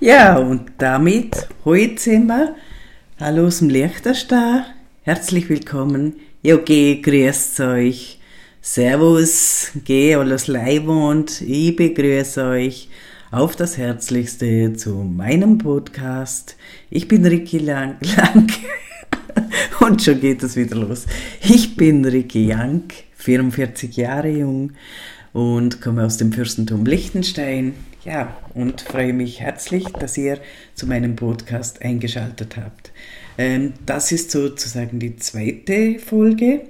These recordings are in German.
Ja, und damit heute sind wir. Hallo aus dem Lechterstar. Herzlich willkommen. Ja, geh, grüßt euch. Servus, geh, alles Leibwand. Ich begrüße euch auf das Herzlichste zu meinem Podcast. Ich bin Ricky Lang, Lang. und schon geht es wieder los. Ich bin Ricky Young, 44 Jahre jung und komme aus dem Fürstentum Liechtenstein. Ja, und freue mich herzlich, dass ihr zu meinem Podcast eingeschaltet habt. Ähm, das ist sozusagen die zweite Folge,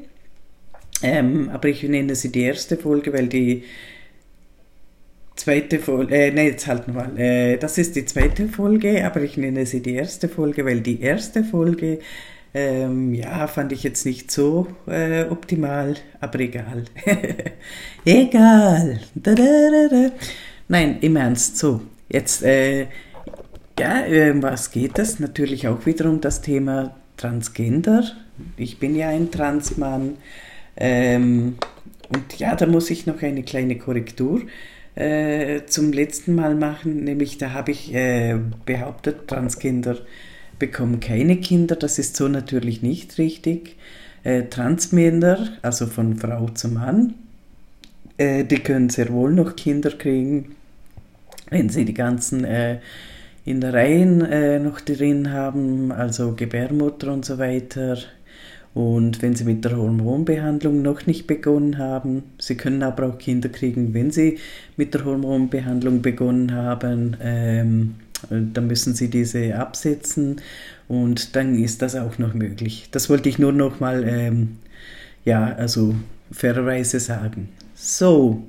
ähm, aber ich nenne sie die erste Folge, weil die zweite Folge, äh, nein, jetzt halten wir mal, äh, das ist die zweite Folge, aber ich nenne sie die erste Folge, weil die erste Folge ähm, ja, fand ich jetzt nicht so äh, optimal, aber egal. egal. Da, da, da, Nein, im Ernst, so. Jetzt, äh, ja, äh, was geht es? Natürlich auch wieder um das Thema Transgender. Ich bin ja ein Transmann. Ähm, und ja, da muss ich noch eine kleine Korrektur äh, zum letzten Mal machen. Nämlich, da habe ich äh, behauptet, Transgender bekommen keine Kinder. Das ist so natürlich nicht richtig. Äh, Transmänner, also von Frau zu Mann, äh, die können sehr wohl noch Kinder kriegen wenn sie die ganzen äh, Innereien äh, noch drin haben, also Gebärmutter und so weiter. Und wenn sie mit der Hormonbehandlung noch nicht begonnen haben, sie können aber auch Kinder kriegen, wenn sie mit der Hormonbehandlung begonnen haben, ähm, dann müssen sie diese absetzen und dann ist das auch noch möglich. Das wollte ich nur noch mal, ähm, ja, also fairerweise sagen. So,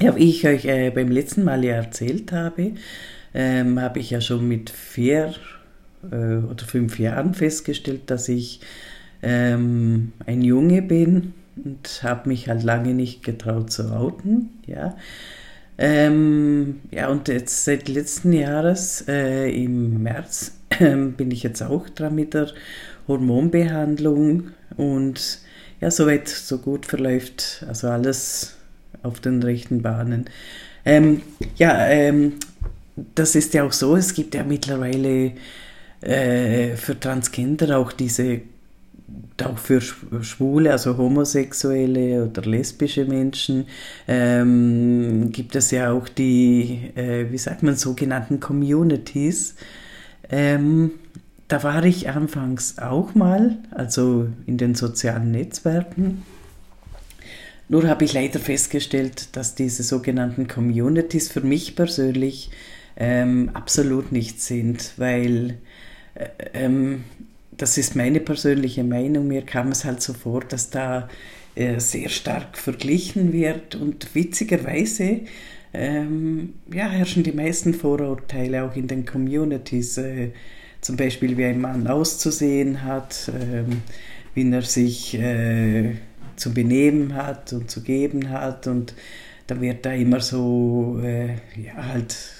ja, wie ich euch äh, beim letzten Mal ja erzählt habe, ähm, habe ich ja schon mit vier äh, oder fünf Jahren festgestellt, dass ich ähm, ein Junge bin und habe mich halt lange nicht getraut zu outen. Ja, ähm, ja und jetzt seit letzten Jahres äh, im März bin ich jetzt auch dran mit der Hormonbehandlung und ja, soweit so gut verläuft, also alles auf den rechten Bahnen. Ähm, ja, ähm, das ist ja auch so, es gibt ja mittlerweile äh, für Transgender auch diese, auch für Schwule, also Homosexuelle oder lesbische Menschen, ähm, gibt es ja auch die, äh, wie sagt man, sogenannten Communities. Ähm, da war ich anfangs auch mal, also in den sozialen Netzwerken. Nur habe ich leider festgestellt, dass diese sogenannten Communities für mich persönlich ähm, absolut nicht sind, weil äh, ähm, das ist meine persönliche Meinung. Mir kam es halt so vor, dass da äh, sehr stark verglichen wird und witzigerweise ähm, ja, herrschen die meisten Vorurteile auch in den Communities. Äh, zum Beispiel, wie ein Mann auszusehen hat, ähm, wie er sich äh, zu benehmen hat und zu geben hat und da wird da immer so, äh, ja, halt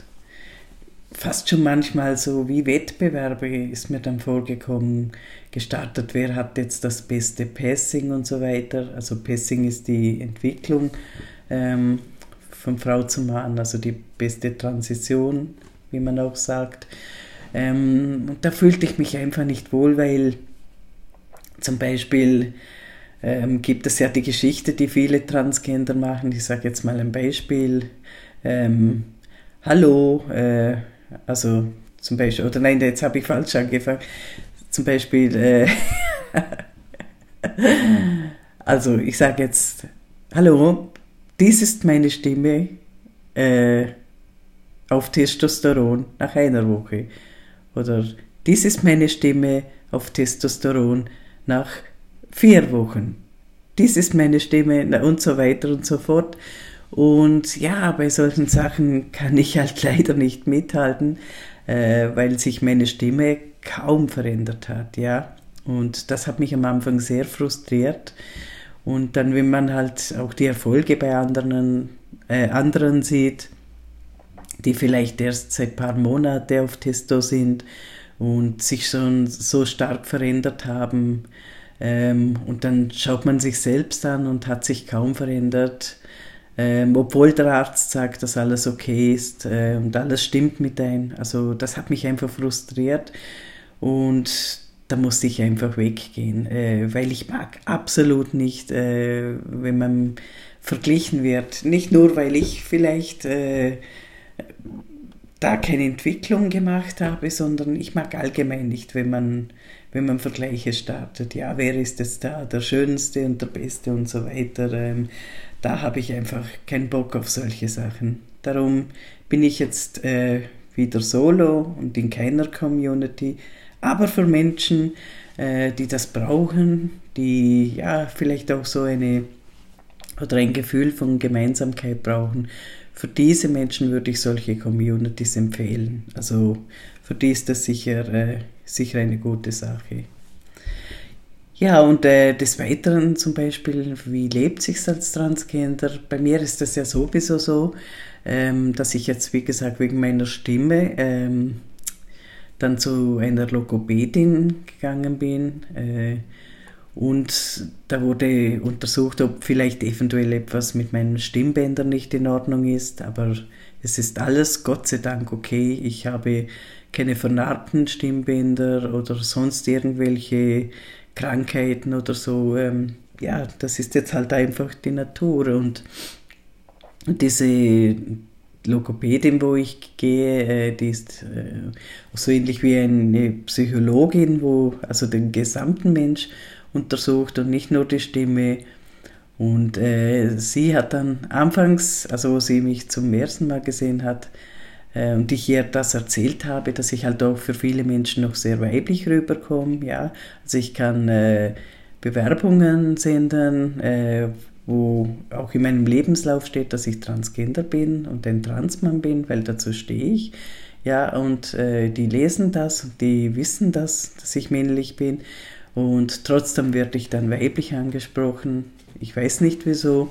fast schon manchmal so wie Wettbewerbe ist mir dann vorgekommen, gestartet, wer hat jetzt das beste Passing und so weiter. Also Passing ist die Entwicklung ähm, von Frau zu Mann, also die beste Transition, wie man auch sagt. Ähm, und da fühlte ich mich einfach nicht wohl, weil zum Beispiel ähm, gibt es ja die Geschichte, die viele Transgender machen. Ich sage jetzt mal ein Beispiel. Ähm, Hallo, äh, also zum Beispiel, oder nein, jetzt habe ich falsch angefangen. Zum Beispiel, äh, also ich sage jetzt, Hallo, dies ist meine Stimme äh, auf Testosteron nach einer Woche. Oder dies ist meine Stimme auf Testosteron nach vier Wochen. Dies ist meine Stimme und so weiter und so fort. Und ja, bei solchen Sachen kann ich halt leider nicht mithalten, äh, weil sich meine Stimme kaum verändert hat, ja. Und das hat mich am Anfang sehr frustriert. Und dann, wenn man halt auch die Erfolge bei anderen, äh, anderen sieht, die vielleicht erst seit ein paar Monaten auf Testo sind und sich schon so stark verändert haben, ähm, und dann schaut man sich selbst an und hat sich kaum verändert, ähm, obwohl der Arzt sagt, dass alles okay ist äh, und alles stimmt mit einem. Also das hat mich einfach frustriert und da musste ich einfach weggehen, äh, weil ich mag absolut nicht, äh, wenn man verglichen wird. Nicht nur, weil ich vielleicht äh, da keine Entwicklung gemacht habe, sondern ich mag allgemein nicht, wenn man, wenn man Vergleiche startet. Ja, wer ist jetzt da der Schönste und der Beste und so weiter. Ähm, da habe ich einfach keinen Bock auf solche Sachen. Darum bin ich jetzt äh, wieder solo und in keiner Community, aber für Menschen, äh, die das brauchen, die ja vielleicht auch so eine oder ein Gefühl von Gemeinsamkeit brauchen, für diese Menschen würde ich solche Communities empfehlen. Also für die ist das sicher, äh, sicher eine gute Sache. Ja, und äh, des Weiteren zum Beispiel, wie lebt sich als Transgender? Bei mir ist das ja sowieso so, ähm, dass ich jetzt, wie gesagt, wegen meiner Stimme ähm, dann zu einer Logopädin gegangen bin. Äh, und da wurde untersucht, ob vielleicht eventuell etwas mit meinen Stimmbändern nicht in Ordnung ist. Aber es ist alles Gott sei Dank okay. Ich habe keine vernarbten Stimmbänder oder sonst irgendwelche Krankheiten oder so. Ähm, ja, das ist jetzt halt einfach die Natur. Und diese Logopädin, wo ich gehe, äh, die ist äh, so ähnlich wie eine Psychologin, wo also den gesamten Mensch untersucht und nicht nur die Stimme. Und äh, sie hat dann anfangs, also wo sie mich zum ersten Mal gesehen hat, und ich ihr das erzählt habe, dass ich halt auch für viele Menschen noch sehr weiblich rüberkomme, ja. Also ich kann äh, Bewerbungen senden, äh, wo auch in meinem Lebenslauf steht, dass ich Transgender bin und ein Transmann bin, weil dazu stehe ich. Ja, und äh, die lesen das und die wissen das, dass ich männlich bin. Und trotzdem werde ich dann weiblich angesprochen. Ich weiß nicht wieso.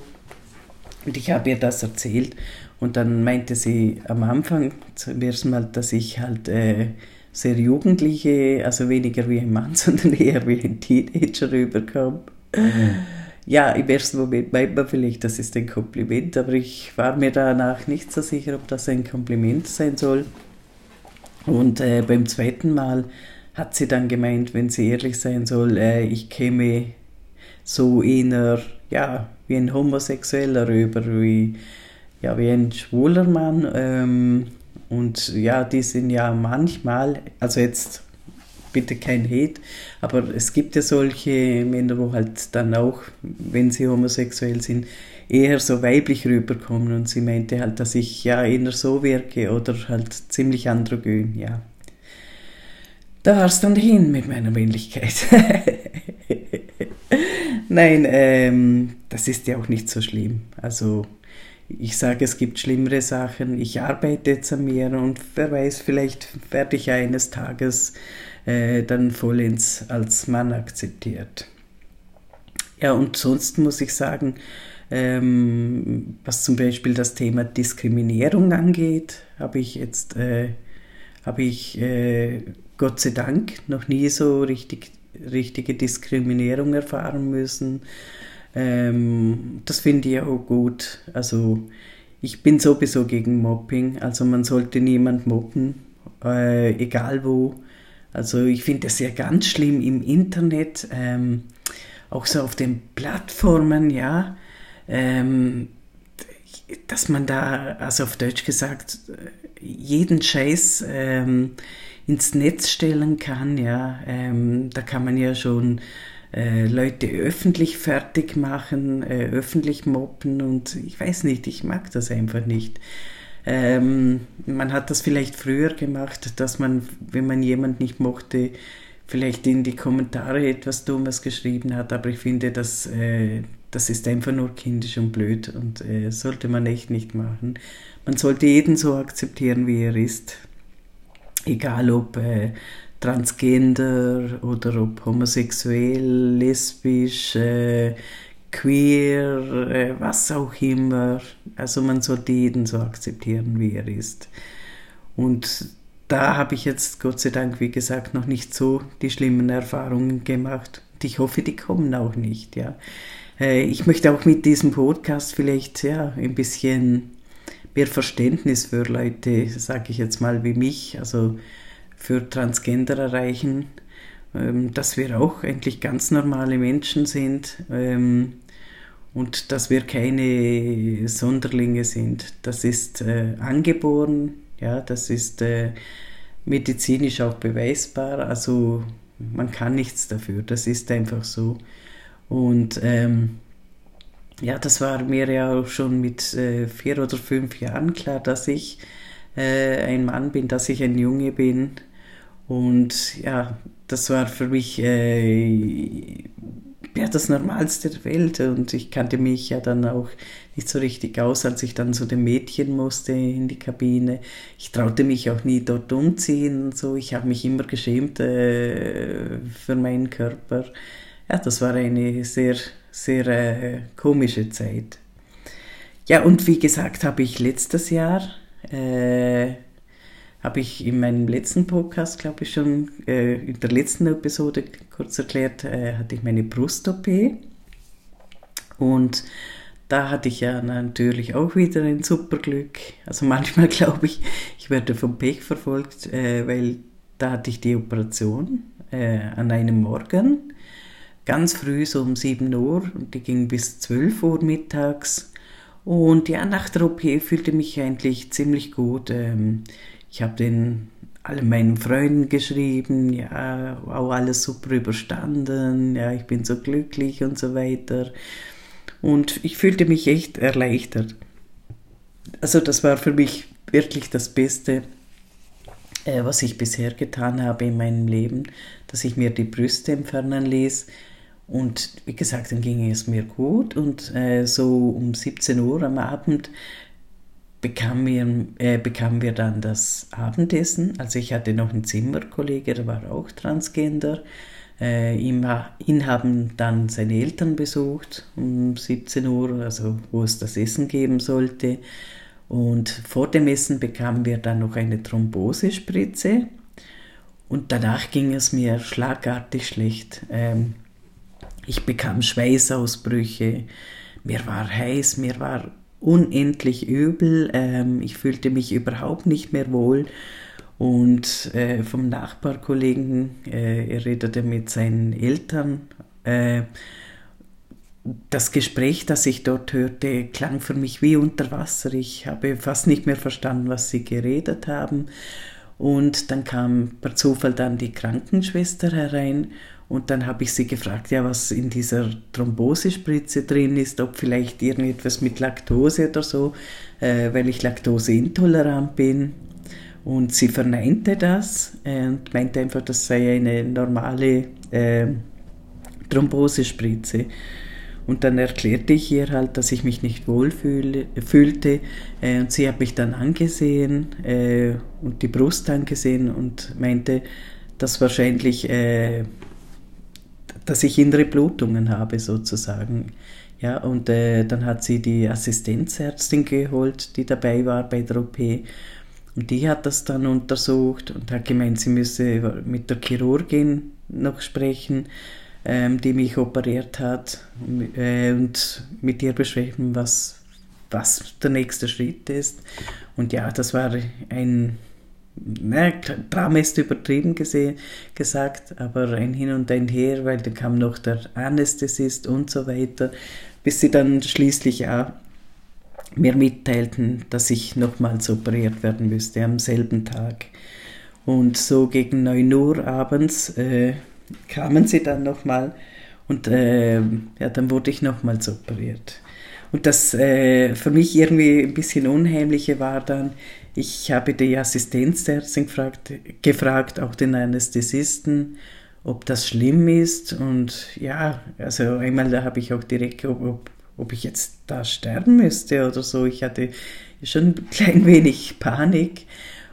Und ich habe ihr das erzählt. Und dann meinte sie am Anfang zum ersten Mal, dass ich halt äh, sehr jugendliche, also weniger wie ein Mann, sondern eher wie ein Teenager rüberkam. Mhm. Ja, im ersten Moment meint man vielleicht, das ist ein Kompliment, aber ich war mir danach nicht so sicher, ob das ein Kompliment sein soll. Und äh, beim zweiten Mal hat sie dann gemeint, wenn sie ehrlich sein soll, äh, ich käme so eher, ja, wie ein Homosexueller rüber, wie, ja, wie ein schwuler Mann. Ähm, und ja, die sind ja manchmal, also jetzt bitte kein Hate, aber es gibt ja solche Männer, wo halt dann auch, wenn sie homosexuell sind, eher so weiblich rüberkommen und sie meinte halt, dass ich ja eher so wirke oder halt ziemlich androgyn, ja da war es dann hin mit meiner Männlichkeit. Nein, ähm, das ist ja auch nicht so schlimm. Also ich sage, es gibt schlimmere Sachen. Ich arbeite jetzt an mir und wer weiß, vielleicht werde ich eines Tages äh, dann vollends als Mann akzeptiert. Ja, und sonst muss ich sagen, ähm, was zum Beispiel das Thema Diskriminierung angeht, habe ich jetzt äh, habe ich äh, Gott sei Dank noch nie so richtig, richtige Diskriminierung erfahren müssen. Ähm, das finde ich auch gut. Also ich bin sowieso gegen Mobbing. Also man sollte niemand mobben, äh, egal wo. Also ich finde es ja ganz schlimm im Internet, ähm, auch so auf den Plattformen, ja, ähm, dass man da, also auf Deutsch gesagt, jeden Scheiß ähm, ins Netz stellen kann. Ja, ähm, da kann man ja schon äh, Leute öffentlich fertig machen, äh, öffentlich mobben und ich weiß nicht, ich mag das einfach nicht. Ähm, man hat das vielleicht früher gemacht, dass man, wenn man jemand nicht mochte, vielleicht in die Kommentare etwas Dummes geschrieben hat, aber ich finde, dass, äh, das ist einfach nur kindisch und blöd und äh, sollte man echt nicht machen. Man sollte jeden so akzeptieren, wie er ist egal ob äh, transgender oder ob homosexuell, lesbisch, äh, queer, äh, was auch immer. Also man sollte jeden so akzeptieren, wie er ist. Und da habe ich jetzt Gott sei Dank, wie gesagt, noch nicht so die schlimmen Erfahrungen gemacht. Und ich hoffe, die kommen auch nicht, ja. Äh, ich möchte auch mit diesem Podcast vielleicht, ja, ein bisschen mehr Verständnis für Leute, sage ich jetzt mal, wie mich, also für Transgender erreichen, ähm, dass wir auch eigentlich ganz normale Menschen sind ähm, und dass wir keine Sonderlinge sind. Das ist äh, angeboren, ja, das ist äh, medizinisch auch beweisbar. Also man kann nichts dafür. Das ist einfach so. Und ähm, ja, das war mir ja auch schon mit äh, vier oder fünf Jahren klar, dass ich äh, ein Mann bin, dass ich ein Junge bin. Und ja, das war für mich äh, ja, das Normalste der Welt. Und ich kannte mich ja dann auch nicht so richtig aus, als ich dann zu den Mädchen musste in die Kabine. Ich traute mich auch nie dort umziehen so. Ich habe mich immer geschämt äh, für meinen Körper. Ja, das war eine sehr, sehr äh, komische Zeit. Ja, und wie gesagt, habe ich letztes Jahr äh, habe ich in meinem letzten Podcast, glaube ich, schon äh, in der letzten Episode kurz erklärt, äh, hatte ich meine Brust-OP. Und da hatte ich ja natürlich auch wieder ein super Glück. Also manchmal glaube ich, ich werde vom Pech verfolgt, äh, weil da hatte ich die Operation äh, an einem Morgen, ganz früh, so um 7 Uhr, und die ging bis 12 Uhr mittags. Und ja, nach der OP fühlte mich eigentlich ziemlich gut. Ähm, ich habe den alle meinen Freunden geschrieben, ja, auch alles super überstanden, ja, ich bin so glücklich und so weiter. Und ich fühlte mich echt erleichtert. Also das war für mich wirklich das Beste, äh, was ich bisher getan habe in meinem Leben, dass ich mir die Brüste entfernen ließ. Und wie gesagt, dann ging es mir gut und äh, so um 17 Uhr am Abend bekamen wir, äh, bekamen wir dann das Abendessen. Also ich hatte noch einen Zimmerkollege, der war auch Transgender. Äh, ihn, ihn, haben dann seine Eltern besucht um 17 Uhr, also wo es das Essen geben sollte. Und vor dem Essen bekamen wir dann noch eine Thrombosespritze. Und danach ging es mir schlagartig schlecht. Ähm, ich bekam Schweißausbrüche, mir war heiß, mir war unendlich übel. Ähm, ich fühlte mich überhaupt nicht mehr wohl. Und äh, vom Nachbarkollegen, äh, er redete mit seinen Eltern. Äh, das Gespräch, das ich dort hörte, klang für mich wie unter Wasser. Ich habe fast nicht mehr verstanden, was sie geredet haben. Und dann kam per Zufall dann die Krankenschwester herein und dann habe ich sie gefragt, ja, was in dieser Thrombosespritze drin ist, ob vielleicht irgendetwas mit Laktose oder so, äh, weil ich laktoseintolerant bin. Und sie verneinte das äh, und meinte einfach, das sei eine normale äh, Thrombosespritze. Und dann erklärte ich ihr halt, dass ich mich nicht wohl fühlte. Äh, und sie hat mich dann angesehen äh, und die Brust angesehen und meinte, dass wahrscheinlich äh, dass ich innere Blutungen habe sozusagen. Ja, und äh, dann hat sie die Assistenzärztin geholt, die dabei war bei der OP. Und die hat das dann untersucht und hat gemeint, sie müsse mit der Chirurgin noch sprechen, ähm, die mich operiert hat äh, und mit ihr besprechen, was, was der nächste Schritt ist. Und ja, das war ein ne, Drama ist übertrieben gesehen, gesagt, aber ein Hin und ein Her, weil da kam noch der Anästhesist und so weiter, bis sie dann schließlich auch mir mitteilten, dass ich nochmals operiert werden müsste am selben Tag. Und so gegen 9 Uhr abends äh, kamen sie dann nochmal und äh, ja, dann wurde ich nochmals operiert. Und das äh, für mich irgendwie ein bisschen Unheimliche war dann, ich habe die Assistenzärztin gefragt, gefragt, auch den Anästhesisten, ob das schlimm ist. Und ja, also einmal da habe ich auch direkt, ob, ob, ich jetzt da sterben müsste oder so. Ich hatte schon ein klein wenig Panik.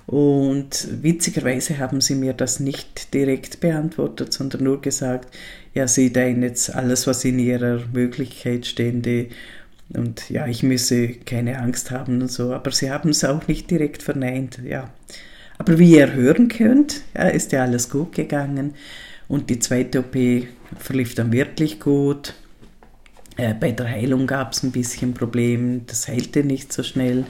Und witzigerweise haben sie mir das nicht direkt beantwortet, sondern nur gesagt, ja, sie teilen jetzt alles, was in ihrer Möglichkeit stehende und ja, ich müsse keine Angst haben und so, aber sie haben es auch nicht direkt verneint, ja. Aber wie ihr hören könnt, ja, ist ja alles gut gegangen und die zweite OP verlief dann wirklich gut. Äh, bei der Heilung gab es ein bisschen Problem, das heilte nicht so schnell,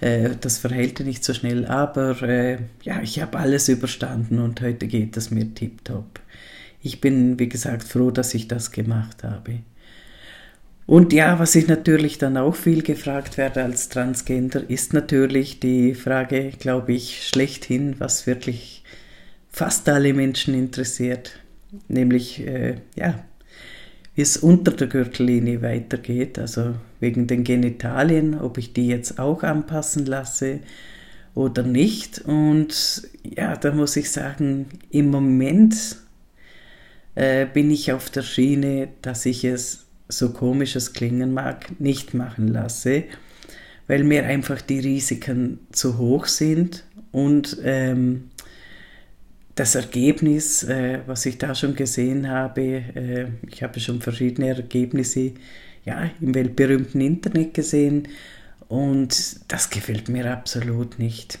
äh, das verheilte nicht so schnell, aber äh, ja, ich habe alles überstanden und heute geht es mir tiptop. Ich bin, wie gesagt, froh, dass ich das gemacht habe. Und ja, was ich natürlich dann auch viel gefragt werde als Transgender, ist natürlich die Frage, glaube ich, schlechthin, was wirklich fast alle Menschen interessiert, nämlich äh, ja, wie es unter der Gürtellinie weitergeht, also wegen den Genitalien, ob ich die jetzt auch anpassen lasse oder nicht. Und ja, da muss ich sagen, im Moment äh, bin ich auf der Schiene, dass ich es so komisch es klingen mag, nicht machen lasse, weil mir einfach die Risiken zu hoch sind und ähm, das Ergebnis, äh, was ich da schon gesehen habe, äh, ich habe schon verschiedene Ergebnisse ja, im weltberühmten Internet gesehen und das gefällt mir absolut nicht.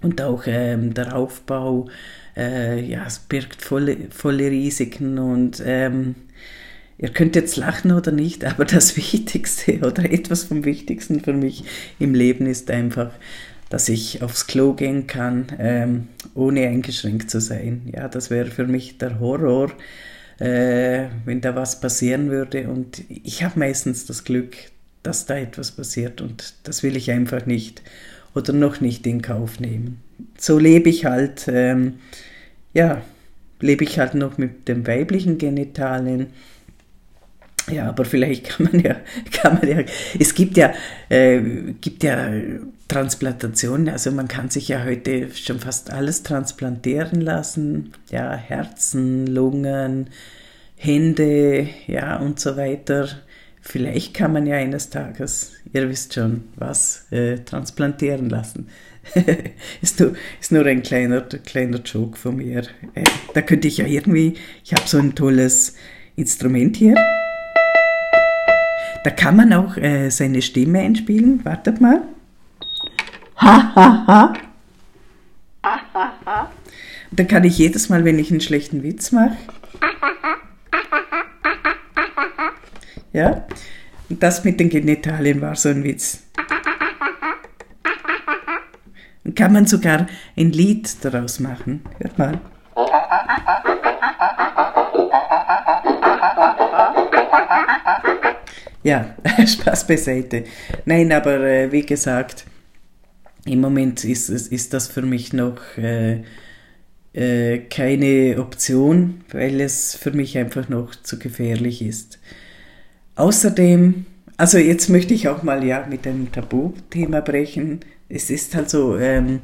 Und auch ähm, der Aufbau, äh, ja, es birgt volle, volle Risiken und ähm, Ihr könnt jetzt lachen oder nicht, aber das Wichtigste oder etwas vom Wichtigsten für mich im Leben ist einfach, dass ich aufs Klo gehen kann, ähm, ohne eingeschränkt zu sein. Ja, das wäre für mich der Horror, äh, wenn da was passieren würde. Und ich habe meistens das Glück, dass da etwas passiert und das will ich einfach nicht oder noch nicht in Kauf nehmen. So lebe ich halt, ähm, ja, lebe ich halt noch mit den weiblichen Genitalien ja, aber vielleicht kann man ja, kann man ja, es gibt ja, äh, gibt ja Transplantationen, also man kann sich ja heute schon fast alles transplantieren lassen, ja, Herzen, Lungen, Hände, ja, und so weiter. Vielleicht kann man ja eines Tages, ihr wisst schon, was äh, transplantieren lassen. ist, nur, ist nur ein kleiner, kleiner Joke von mir. Äh, da könnte ich ja irgendwie, ich habe so ein tolles Instrument hier. Da kann man auch äh, seine Stimme einspielen. Wartet mal. Ha, ha, ha. Da kann ich jedes Mal, wenn ich einen schlechten Witz mache. Ja, und das mit den Genitalien war so ein Witz. Dann kann man sogar ein Lied daraus machen. Hört mal. Ja, Spaß beiseite. Nein, aber äh, wie gesagt, im Moment ist, ist das für mich noch äh, äh, keine Option, weil es für mich einfach noch zu gefährlich ist. Außerdem, also jetzt möchte ich auch mal ja mit dem Tabuthema brechen. Es ist halt so, ähm,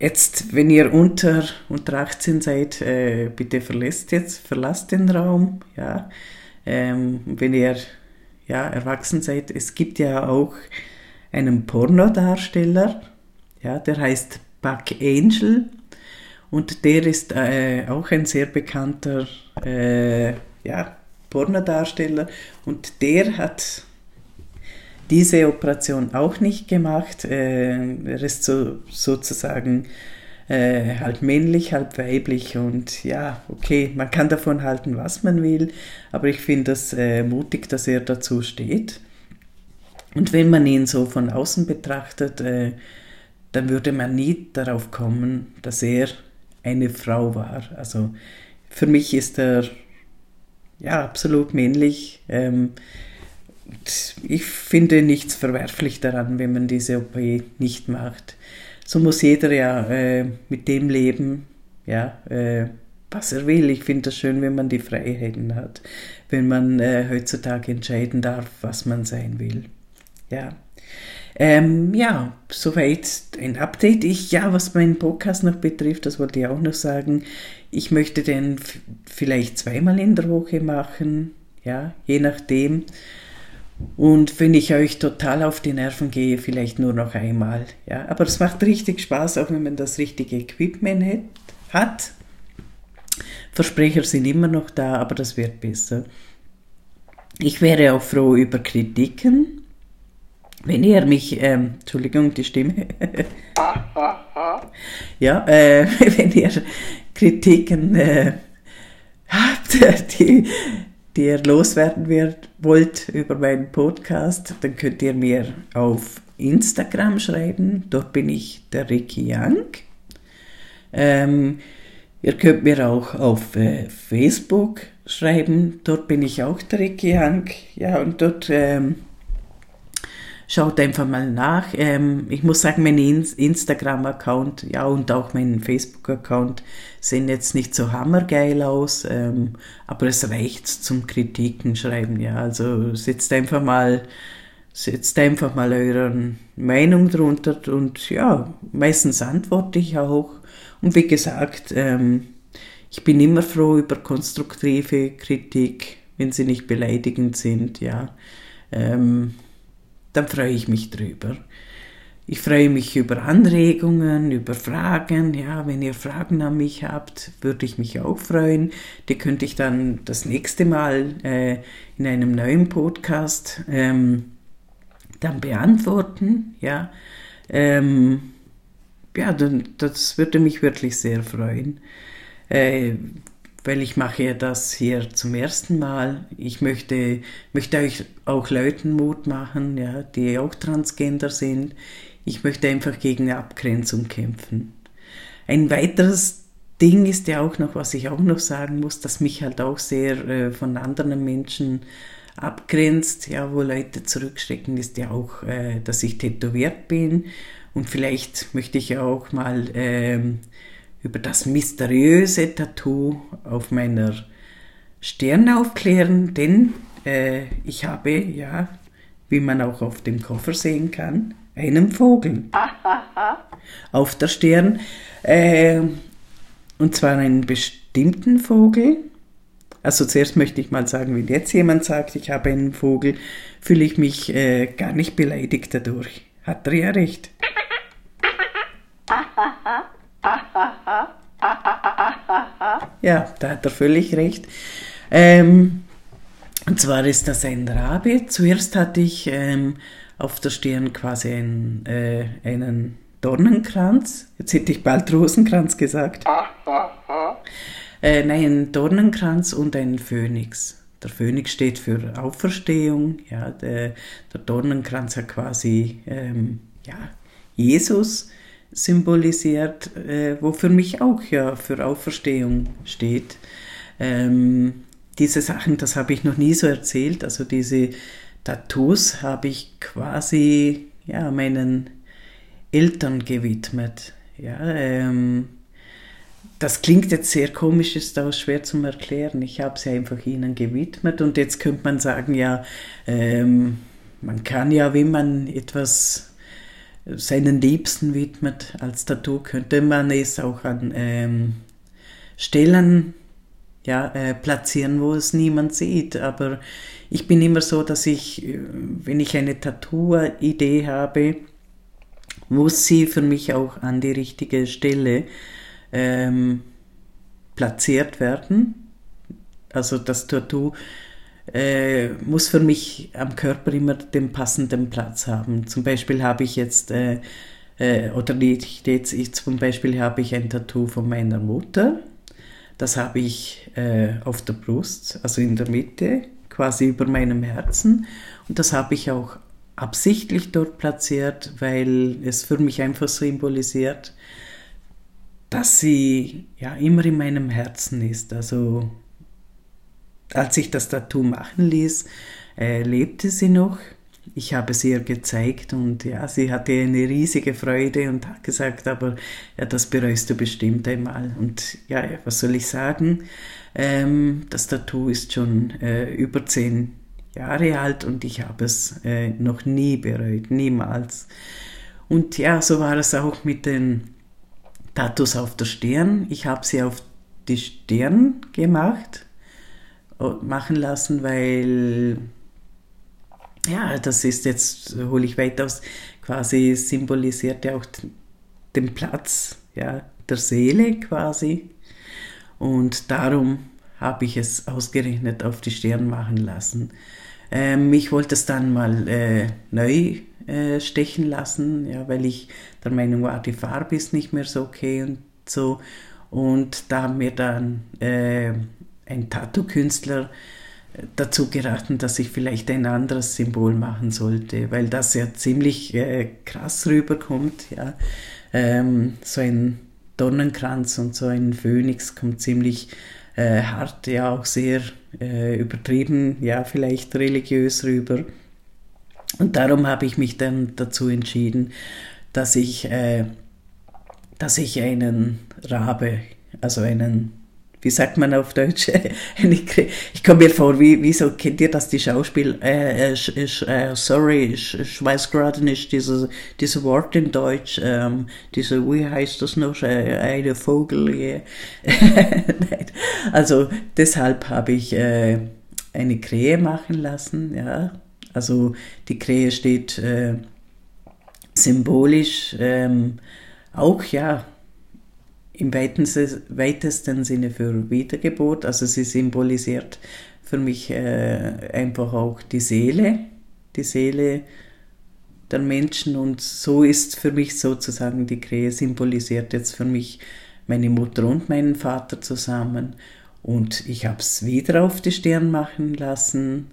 jetzt, wenn ihr unter, unter 18 seid, äh, bitte verlasst jetzt, verlasst den Raum, ja. Ähm, wenn ihr ja, erwachsen seid, es gibt ja auch einen Pornodarsteller, ja, der heißt Buck Angel und der ist äh, auch ein sehr bekannter äh, ja, Pornodarsteller und der hat diese Operation auch nicht gemacht. Äh, er ist so, sozusagen äh, halb männlich, halb weiblich und ja, okay, man kann davon halten, was man will, aber ich finde es äh, mutig, dass er dazu steht. Und wenn man ihn so von außen betrachtet, äh, dann würde man nie darauf kommen, dass er eine Frau war. Also für mich ist er ja absolut männlich. Ähm, ich finde nichts verwerflich daran, wenn man diese OP nicht macht so muss jeder ja äh, mit dem leben, ja, äh, was er will. Ich finde das schön, wenn man die Freiheiten hat, wenn man äh, heutzutage entscheiden darf, was man sein will. Ja. Ähm, ja, soweit ein Update. Ich, ja, was meinen Podcast noch betrifft, das wollte ich auch noch sagen. Ich möchte den vielleicht zweimal in der Woche machen, ja, je nachdem. Und wenn ich euch total auf die Nerven gehe, vielleicht nur noch einmal. Ja, aber es macht richtig Spaß, auch wenn man das richtige Equipment hat. Versprecher sind immer noch da, aber das wird besser. Ich wäre auch froh über Kritiken. Wenn ihr mich, ähm, Entschuldigung, die Stimme. ja, äh, wenn ihr Kritiken äh, habt, die, die ihr loswerden wird, wollt über meinen Podcast, dann könnt ihr mir auf Instagram schreiben. Dort bin ich der Ricky Young. Ähm, ihr könnt mir auch auf äh, Facebook schreiben. Dort bin ich auch der Ricky Young. Ja, und dort ähm, Schaut einfach mal nach. Ähm, ich muss sagen, mein Instagram-Account, ja, und auch mein Facebook-Account sehen jetzt nicht so hammergeil aus, ähm, aber es reicht zum Kritiken schreiben, ja. Also setzt einfach mal, setzt einfach mal eure Meinung drunter und ja, meistens antworte ich auch. Und wie gesagt, ähm, ich bin immer froh über konstruktive Kritik, wenn sie nicht beleidigend sind, ja. Ähm, dann freue ich mich drüber. Ich freue mich über Anregungen, über Fragen. Ja, wenn ihr Fragen an mich habt, würde ich mich auch freuen. Die könnte ich dann das nächste Mal äh, in einem neuen Podcast ähm, dann beantworten. Ja, ähm, ja, dann, das würde mich wirklich sehr freuen. Äh, weil ich mache ja das hier zum ersten Mal. Ich möchte, möchte euch auch Leuten Mut machen, ja, die auch Transgender sind. Ich möchte einfach gegen Abgrenzung kämpfen. Ein weiteres Ding ist ja auch noch, was ich auch noch sagen muss, dass mich halt auch sehr äh, von anderen Menschen abgrenzt, ja, wo Leute zurückschrecken, ist ja auch, äh, dass ich tätowiert bin. Und vielleicht möchte ich auch mal ähm, über das mysteriöse Tattoo auf meiner Stirn aufklären, denn äh, ich habe, ja, wie man auch auf dem Koffer sehen kann, einen Vogel auf der Stirn. Äh, und zwar einen bestimmten Vogel. Also zuerst möchte ich mal sagen, wenn jetzt jemand sagt, ich habe einen Vogel, fühle ich mich äh, gar nicht beleidigt dadurch. Hat er ja recht. Ja, da hat er völlig recht. Ähm, und zwar ist das ein Rabe. Zuerst hatte ich ähm, auf der Stirn quasi ein, äh, einen Dornenkranz. Jetzt hätte ich bald Rosenkranz gesagt. äh, nein, einen Dornenkranz und einen Phönix. Der Phönix steht für Auferstehung. Ja, der, der Dornenkranz hat quasi ähm, ja, Jesus symbolisiert, äh, wo für mich auch ja für Auferstehung steht. Ähm, diese Sachen, das habe ich noch nie so erzählt. Also diese Tattoos habe ich quasi ja, meinen Eltern gewidmet. Ja, ähm, das klingt jetzt sehr komisch, ist auch schwer zu erklären. Ich habe sie einfach ihnen gewidmet und jetzt könnte man sagen, ja, ähm, man kann ja, wenn man etwas seinen Liebsten widmet als Tattoo, könnte man es auch an ähm, Stellen ja, äh, platzieren, wo es niemand sieht. Aber ich bin immer so, dass ich, äh, wenn ich eine Tattoo-Idee habe, muss sie für mich auch an die richtige Stelle ähm, platziert werden. Also das Tattoo äh, muss für mich am Körper immer den passenden Platz haben. Zum Beispiel habe ich jetzt, äh, äh, oder nicht jetzt, ich, zum Beispiel habe ich ein Tattoo von meiner Mutter. Das habe ich äh, auf der Brust, also in der Mitte, quasi über meinem Herzen. Und das habe ich auch absichtlich dort platziert, weil es für mich einfach symbolisiert, dass sie ja immer in meinem Herzen ist. Also als ich das Tattoo machen ließ, äh, lebte sie noch. Ich habe es ihr gezeigt und ja, sie hatte eine riesige Freude und hat gesagt, aber ja, das bereust du bestimmt einmal. Und ja, was soll ich sagen? Ähm, das Tattoo ist schon äh, über zehn Jahre alt und ich habe es äh, noch nie bereut, niemals. Und ja, so war es auch mit den Tattoos auf der Stirn. Ich habe sie auf die Stirn gemacht machen lassen, weil ja, das ist jetzt, hole ich weit aus, quasi symbolisiert ja auch den Platz ja, der Seele quasi. Und darum habe ich es ausgerechnet auf die Stirn machen lassen. Ähm, ich wollte es dann mal äh, neu äh, stechen lassen, ja, weil ich der Meinung war, die Farbe ist nicht mehr so okay und so. Und da haben mir dann äh, ein Tattoo-Künstler äh, dazu geraten, dass ich vielleicht ein anderes Symbol machen sollte, weil das ja ziemlich äh, krass rüberkommt. Ja. Ähm, so ein Donnenkranz und so ein Phönix kommt ziemlich äh, hart, ja auch sehr äh, übertrieben, ja vielleicht religiös rüber. Und darum habe ich mich dann dazu entschieden, dass ich, äh, dass ich einen Rabe, also einen wie sagt man auf Deutsch? ich komme mir vor, wie, wieso kennt ihr das, die Schauspiel, äh, ich, äh, ich, äh, sorry, ich, ich weiß gerade nicht dieses, dieses Wort in Deutsch, ähm, diese, wie heißt das noch, äh, eine Vogel, yeah. also deshalb habe ich äh, eine Krähe machen lassen, ja, also die Krähe steht äh, symbolisch ähm, auch, ja, im weitesten Sinne für Wiedergeburt. Also sie symbolisiert für mich äh, einfach auch die Seele, die Seele der Menschen. Und so ist für mich sozusagen die Krähe symbolisiert jetzt für mich meine Mutter und meinen Vater zusammen. Und ich habe es wieder auf die Stirn machen lassen,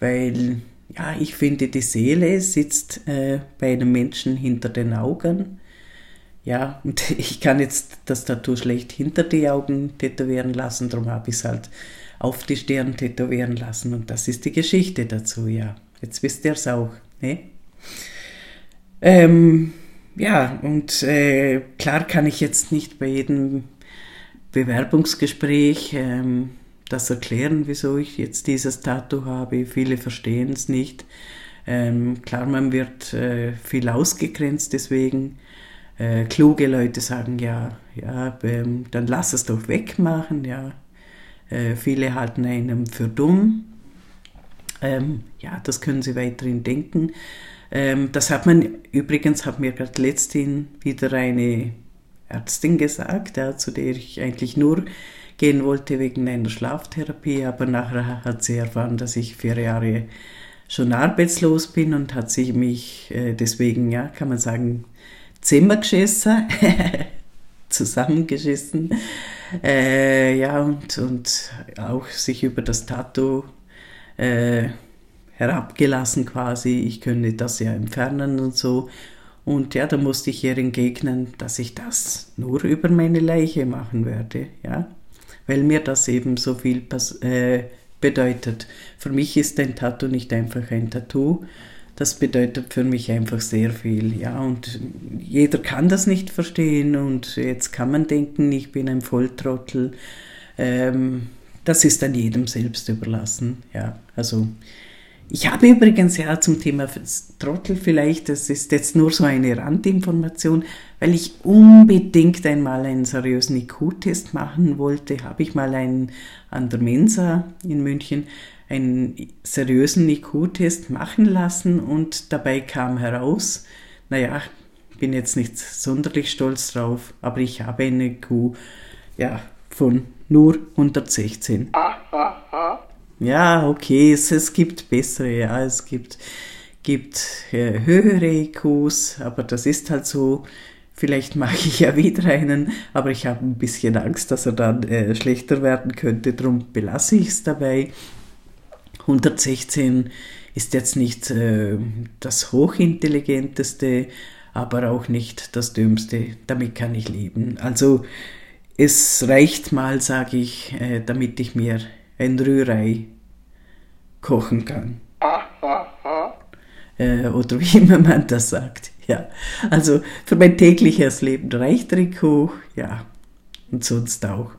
weil ja, ich finde, die Seele sitzt äh, bei einem Menschen hinter den Augen ja, und ich kann jetzt das Tattoo schlecht hinter die Augen tätowieren lassen, darum habe ich es halt auf die Stirn tätowieren lassen und das ist die Geschichte dazu, ja. Jetzt wisst ihr es auch, ne? Ähm, ja, und äh, klar kann ich jetzt nicht bei jedem Bewerbungsgespräch ähm, das erklären, wieso ich jetzt dieses Tattoo habe. Viele verstehen es nicht. Ähm, klar, man wird äh, viel ausgegrenzt deswegen äh, kluge Leute sagen, ja, ja, ähm, dann lass es doch wegmachen, ja. Äh, viele halten einen für dumm. Ähm, ja, das können sie weiterhin denken. Ähm, das hat man, übrigens hat mir gerade letztens wieder eine Ärztin gesagt, ja, zu der ich eigentlich nur gehen wollte wegen einer Schlaftherapie, aber nachher hat sie erfahren, dass ich vier Jahre schon arbeitslos bin und hat sich mich äh, deswegen, ja, kann man sagen, Zimmer geschissen, zusammengeschissen. Äh, ja, und, und auch sich über das Tattoo äh, herabgelassen quasi. Ich könnte das ja entfernen und so. Und ja, da musste ich ihr entgegnen, dass ich das nur über meine Leiche machen werde, ja. Weil mir das eben so viel äh, bedeutet. Für mich ist ein Tattoo nicht einfach ein Tattoo, das bedeutet für mich einfach sehr viel. Ja, und jeder kann das nicht verstehen und jetzt kann man denken, ich bin ein Volltrottel. Ähm, das ist dann jedem selbst überlassen. Ja, also ich habe übrigens ja zum Thema Trottel vielleicht, das ist jetzt nur so eine Randinformation, weil ich unbedingt einmal einen seriösen IQ-Test machen wollte, habe ich mal einen an der Mensa in München einen seriösen IQ-Test machen lassen und dabei kam heraus, naja, bin jetzt nicht sonderlich stolz drauf, aber ich habe eine IQ ja, von nur 116. Ja, okay, es, es gibt bessere, ja, es gibt, gibt äh, höhere IQs, aber das ist halt so. Vielleicht mache ich ja wieder einen, aber ich habe ein bisschen Angst, dass er dann äh, schlechter werden könnte, darum belasse ich es dabei. 116 ist jetzt nicht äh, das hochintelligenteste, aber auch nicht das dümmste. Damit kann ich leben. Also es reicht mal, sage ich, äh, damit ich mir ein Rührei kochen kann. Äh, oder wie immer man das sagt. Ja, also für mein tägliches Leben reicht Rico, ja, und sonst auch.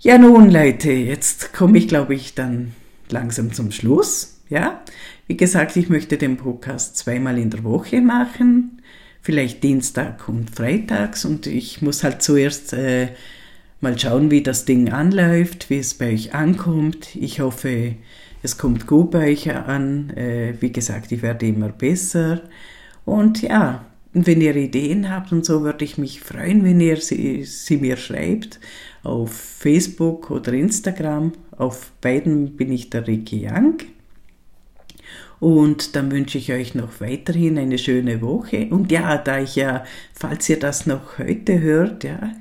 Ja, nun, Leute, jetzt komme ich, glaube ich, dann langsam zum Schluss. Ja, wie gesagt, ich möchte den Podcast zweimal in der Woche machen, vielleicht Dienstag und Freitags und ich muss halt zuerst äh, mal schauen, wie das Ding anläuft, wie es bei euch ankommt. Ich hoffe, Es kommt gut bei euch an. Äh, wie gesagt, ich werde immer besser. Und ja, wenn ihr Ideen habt und so, würde ich mich freuen, wenn ihr sie, sie mir schreibt. Auf Facebook oder Instagram. Auf beiden bin ich der Ricky Young. Und dann wünsche ich euch noch weiterhin eine schöne Woche. Und ja, da ich ja, falls ihr das noch heute hört, ja,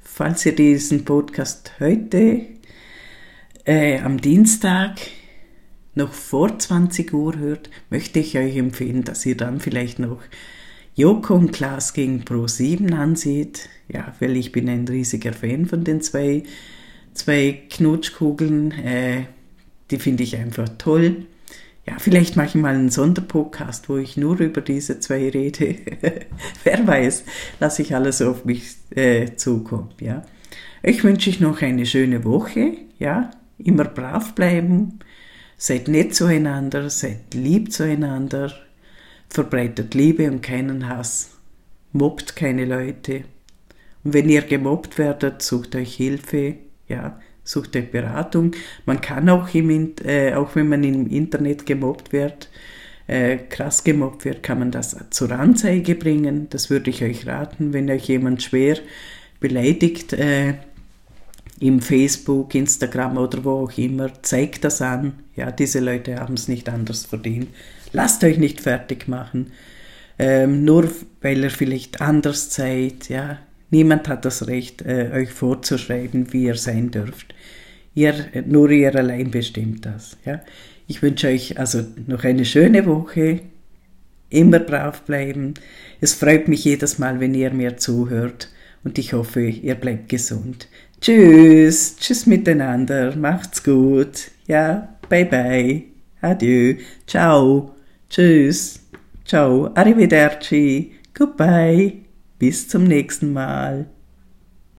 falls ihr diesen Podcast heute äh, am Dienstag noch vor 20 Uhr hört, möchte ich euch empfehlen, dass ihr dann vielleicht noch Joko und Klaas gegen Pro 7 ansieht. Ja, weil ich bin ein riesiger Fan von den zwei, zwei Knutschkugeln. Äh, die finde ich einfach toll ja, vielleicht mache ich mal einen Sonderpodcast, wo ich nur über diese zwei rede. Wer weiß, lasse ich alles auf mich äh, zukommen, ja. Ich wünsche euch noch eine schöne Woche, ja. Immer brav bleiben, seid nett zueinander, seid lieb zueinander, verbreitet Liebe und keinen Hass, mobbt keine Leute. Und wenn ihr gemobbt werdet, sucht euch Hilfe, ja sucht euch Beratung. Man kann auch, im, äh, auch wenn man im Internet gemobbt wird, äh, krass gemobbt wird, kann man das zur Anzeige bringen. Das würde ich euch raten, wenn euch jemand schwer beleidigt äh, im Facebook, Instagram oder wo auch immer, zeigt das an. Ja, diese Leute haben es nicht anders verdient. Lasst euch nicht fertig machen. Ähm, nur weil er vielleicht anders zeigt, ja, Niemand hat das Recht, äh, euch vorzuschreiben, wie ihr sein dürft. Ihr, nur ihr allein bestimmt das. Ja? Ich wünsche euch also noch eine schöne Woche. Immer brav bleiben. Es freut mich jedes Mal, wenn ihr mir zuhört. Und ich hoffe, ihr bleibt gesund. Tschüss. Tschüss miteinander. Macht's gut. Ja, bye bye. Adieu. Ciao. Tschüss. Ciao. Arrivederci. Goodbye. Bis zum nächsten Mal.